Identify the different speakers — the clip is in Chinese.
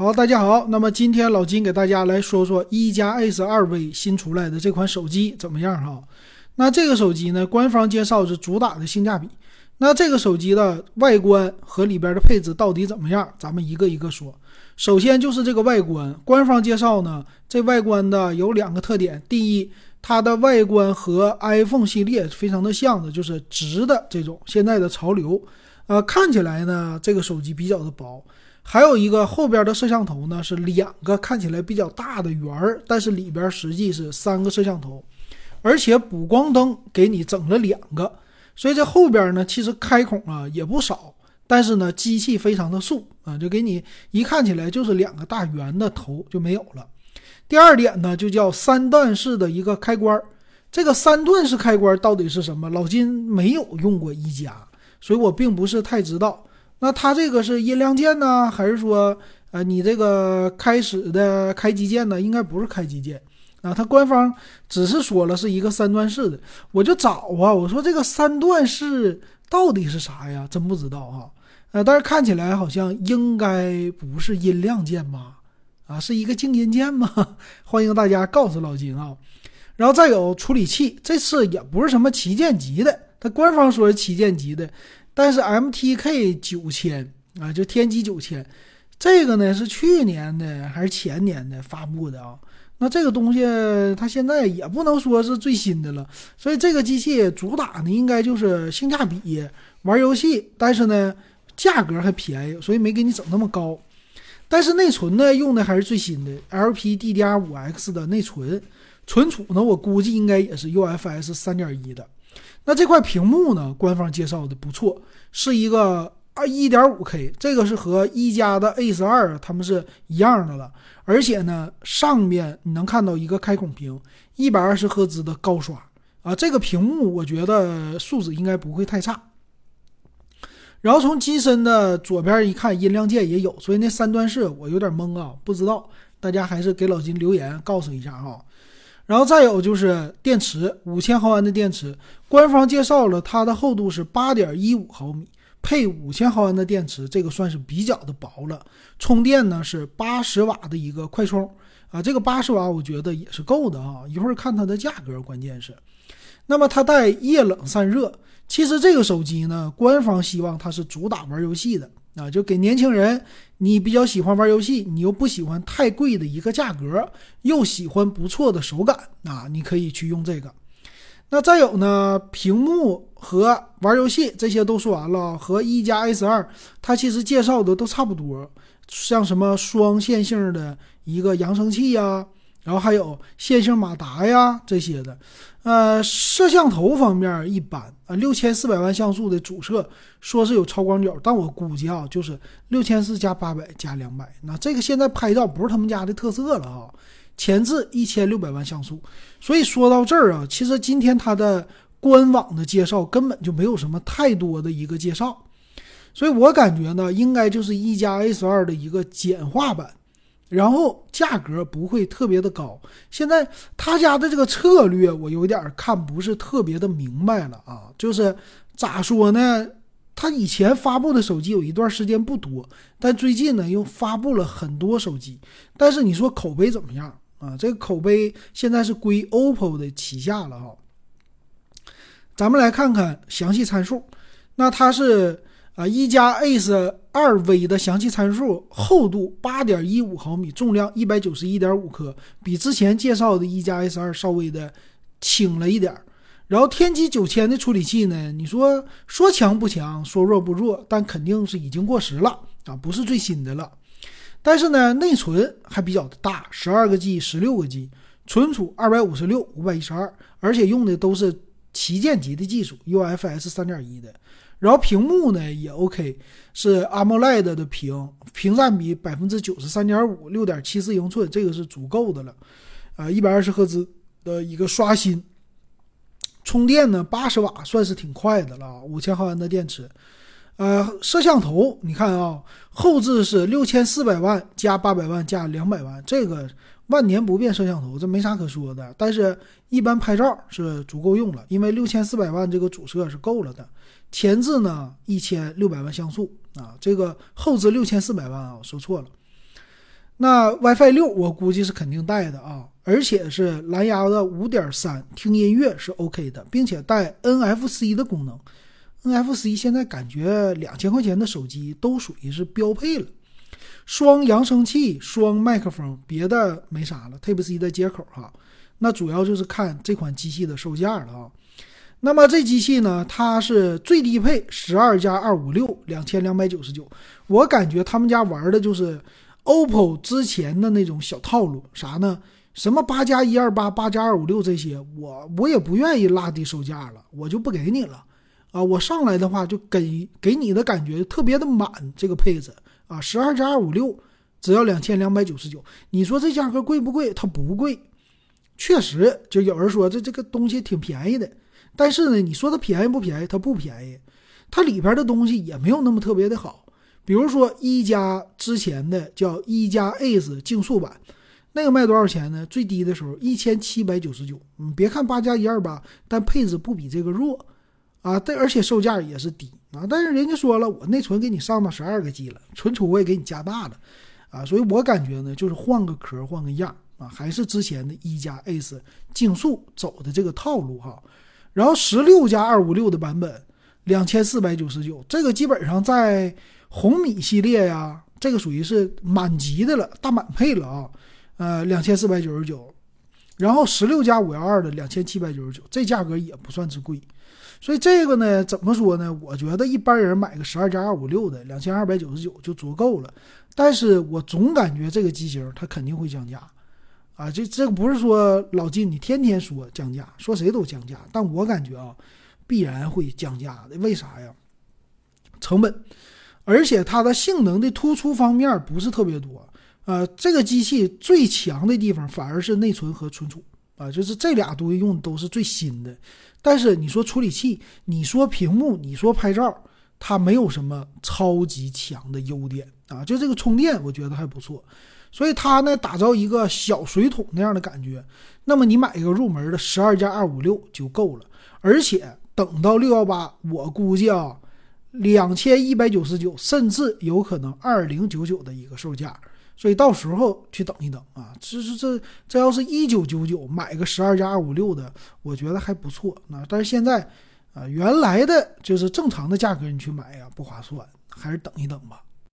Speaker 1: 好，大家好。那么今天老金给大家来说说一加 S 二 V 新出来的这款手机怎么样哈？那这个手机呢，官方介绍是主打的性价比。那这个手机的外观和里边的配置到底怎么样？咱们一个一个说。首先就是这个外观，官方介绍呢，这外观的有两个特点。第一，它的外观和 iPhone 系列非常的像的，就是直的这种现在的潮流。呃，看起来呢，这个手机比较的薄。还有一个后边的摄像头呢，是两个看起来比较大的圆儿，但是里边实际是三个摄像头，而且补光灯给你整了两个，所以这后边呢其实开孔啊也不少，但是呢机器非常的素啊，就给你一看起来就是两个大圆的头就没有了。第二点呢就叫三段式的一个开关，这个三段式开关到底是什么？老金没有用过一加，所以我并不是太知道。那它这个是音量键呢，还是说，呃，你这个开始的开机键呢？应该不是开机键啊。它官方只是说了是一个三段式的，我就找啊，我说这个三段式到底是啥呀？真不知道啊。呃，但是看起来好像应该不是音量键吧？啊，是一个静音键吗？欢迎大家告诉老金啊。然后再有处理器，这次也不是什么旗舰级的，它官方说是旗舰级的。但是 MTK 九千啊，就天玑九千，这个呢是去年的还是前年的发布的啊？那这个东西它现在也不能说是最新的了，所以这个机器主打呢应该就是性价比，玩游戏，但是呢价格还便宜，所以没给你整那么高。但是内存呢用的还是最新的 LPDDR5X 的内存，存储呢我估计应该也是 UFS 三点一的。那这块屏幕呢？官方介绍的不错，是一个二一点五 K，这个是和一加的 A 十二它们是一样的了。而且呢，上面你能看到一个开孔屏，一百二十赫兹的高刷啊，这个屏幕我觉得素质应该不会太差。然后从机身的左边一看，音量键也有，所以那三段式我有点懵啊，不知道，大家还是给老金留言告诉一下哈。然后再有就是电池，五千毫安的电池，官方介绍了它的厚度是八点一五毫米，配五千毫安的电池，这个算是比较的薄了。充电呢是八十瓦的一个快充啊，这个八十瓦我觉得也是够的啊。一会儿看它的价格，关键是，那么它带液冷散热，其实这个手机呢，官方希望它是主打玩游戏的。啊，就给年轻人，你比较喜欢玩游戏，你又不喜欢太贵的一个价格，又喜欢不错的手感啊，你可以去用这个。那再有呢，屏幕和玩游戏这些都说完了，和一加 S 二它其实介绍的都差不多，像什么双线性的一个扬声器呀。然后还有线性马达呀这些的，呃，摄像头方面一般啊，六千四百万像素的主摄说是有超广角，但我估计啊，就是六千四加八百加两百，那这个现在拍照不是他们家的特色了啊。前置一千六百万像素，所以说到这儿啊，其实今天它的官网的介绍根本就没有什么太多的一个介绍，所以我感觉呢，应该就是一加 S 二的一个简化版。然后价格不会特别的高，现在他家的这个策略我有点看不是特别的明白了啊，就是咋说呢？他以前发布的手机有一段时间不多，但最近呢又发布了很多手机，但是你说口碑怎么样啊？这个口碑现在是归 OPPO 的旗下了哈。咱们来看看详细参数，那它是。啊，一加 Ace 二 V 的详细参数：厚度八点一五毫米，重量一百九十一点五克，比之前介绍的一加 S 二稍微的轻了一点。然后天玑九千的处理器呢，你说说强不强，说弱不弱，但肯定是已经过时了啊，不是最新的了。但是呢，内存还比较大，十二个 G、十六个 G，存储二百五十六、五百一十二，而且用的都是旗舰级的技术，UFS 三点一的。然后屏幕呢也 OK，是 AMOLED 的屏，屏占比百分之九十三点五，六点七四英寸，这个是足够的了。啊，一百二十赫兹的一个刷新，充电呢八十瓦算是挺快的了，五千毫安的电池。呃，摄像头你看啊，后置是六千四百万加八百万加两百万，这个万年不变摄像头，这没啥可说的。但是，一般拍照是足够用了，因为六千四百万这个主摄是够了的。前置呢一千六百万像素啊，这个后置六千四百万啊，我说错了。那 WiFi 六我估计是肯定带的啊，而且是蓝牙的五点三，听音乐是 OK 的，并且带 NFC 的功能。NFC 现在感觉两千块钱的手机都属于是标配了，双扬声器、双麦克风，别的没啥了。Type C 的接口哈，那主要就是看这款机器的售价了啊。那么这机器呢，它是最低配十二加二五六两千两百九十九，我感觉他们家玩的就是 OPPO 之前的那种小套路，啥呢？什么八加一二八、八加二五六这些，我我也不愿意拉低售价了，我就不给你了。啊，我上来的话就给给你的感觉特别的满，这个配置啊，十二加二五六只要两千两百九十九，你说这价格贵不贵？它不贵，确实就有人说这这个东西挺便宜的，但是呢，你说它便宜不便宜？它不便宜，它里边的东西也没有那么特别的好，比如说一加之前的叫一加 Ace 竞速版，那个卖多少钱呢？最低的时候一千七百九十九，你别看八加一二八，但配置不比这个弱。啊，但，而且售价也是低啊，但是人家说了，我内存给你上到十二个 G 了，存储我也给你加大了，啊，所以我感觉呢，就是换个壳换个样啊，还是之前的一加 Ace 竞速走的这个套路哈。然后十六加二五六的版本，两千四百九十九，这个基本上在红米系列呀，这个属于是满级的了，大满配了啊，呃，两千四百九十九。然后十六加五幺二的两千七百九十九，这价格也不算是贵。所以这个呢，怎么说呢？我觉得一般人买个十二加二五六的两千二百九十九就足够了。但是我总感觉这个机型它肯定会降价，啊，这这个不是说老金你天天说降价，说谁都降价，但我感觉啊，必然会降价的。为啥呀？成本，而且它的性能的突出方面不是特别多。呃，这个机器最强的地方反而是内存和存储啊，就是这俩东西用的都是最新的。但是你说处理器，你说屏幕，你说拍照，它没有什么超级强的优点啊。就这个充电，我觉得还不错。所以它呢，打造一个小水桶那样的感觉。那么你买一个入门的十二加二五六就够了。而且等到六幺八，我估计啊，两千一百九十九，甚至有可能二零九九的一个售价。所以到时候去等一等啊，这这这这要是一九九九买个十二加二五六的，我觉得还不错。那但是现在，啊，原来的就是正常的价格你去买呀不划算，还是等一等吧。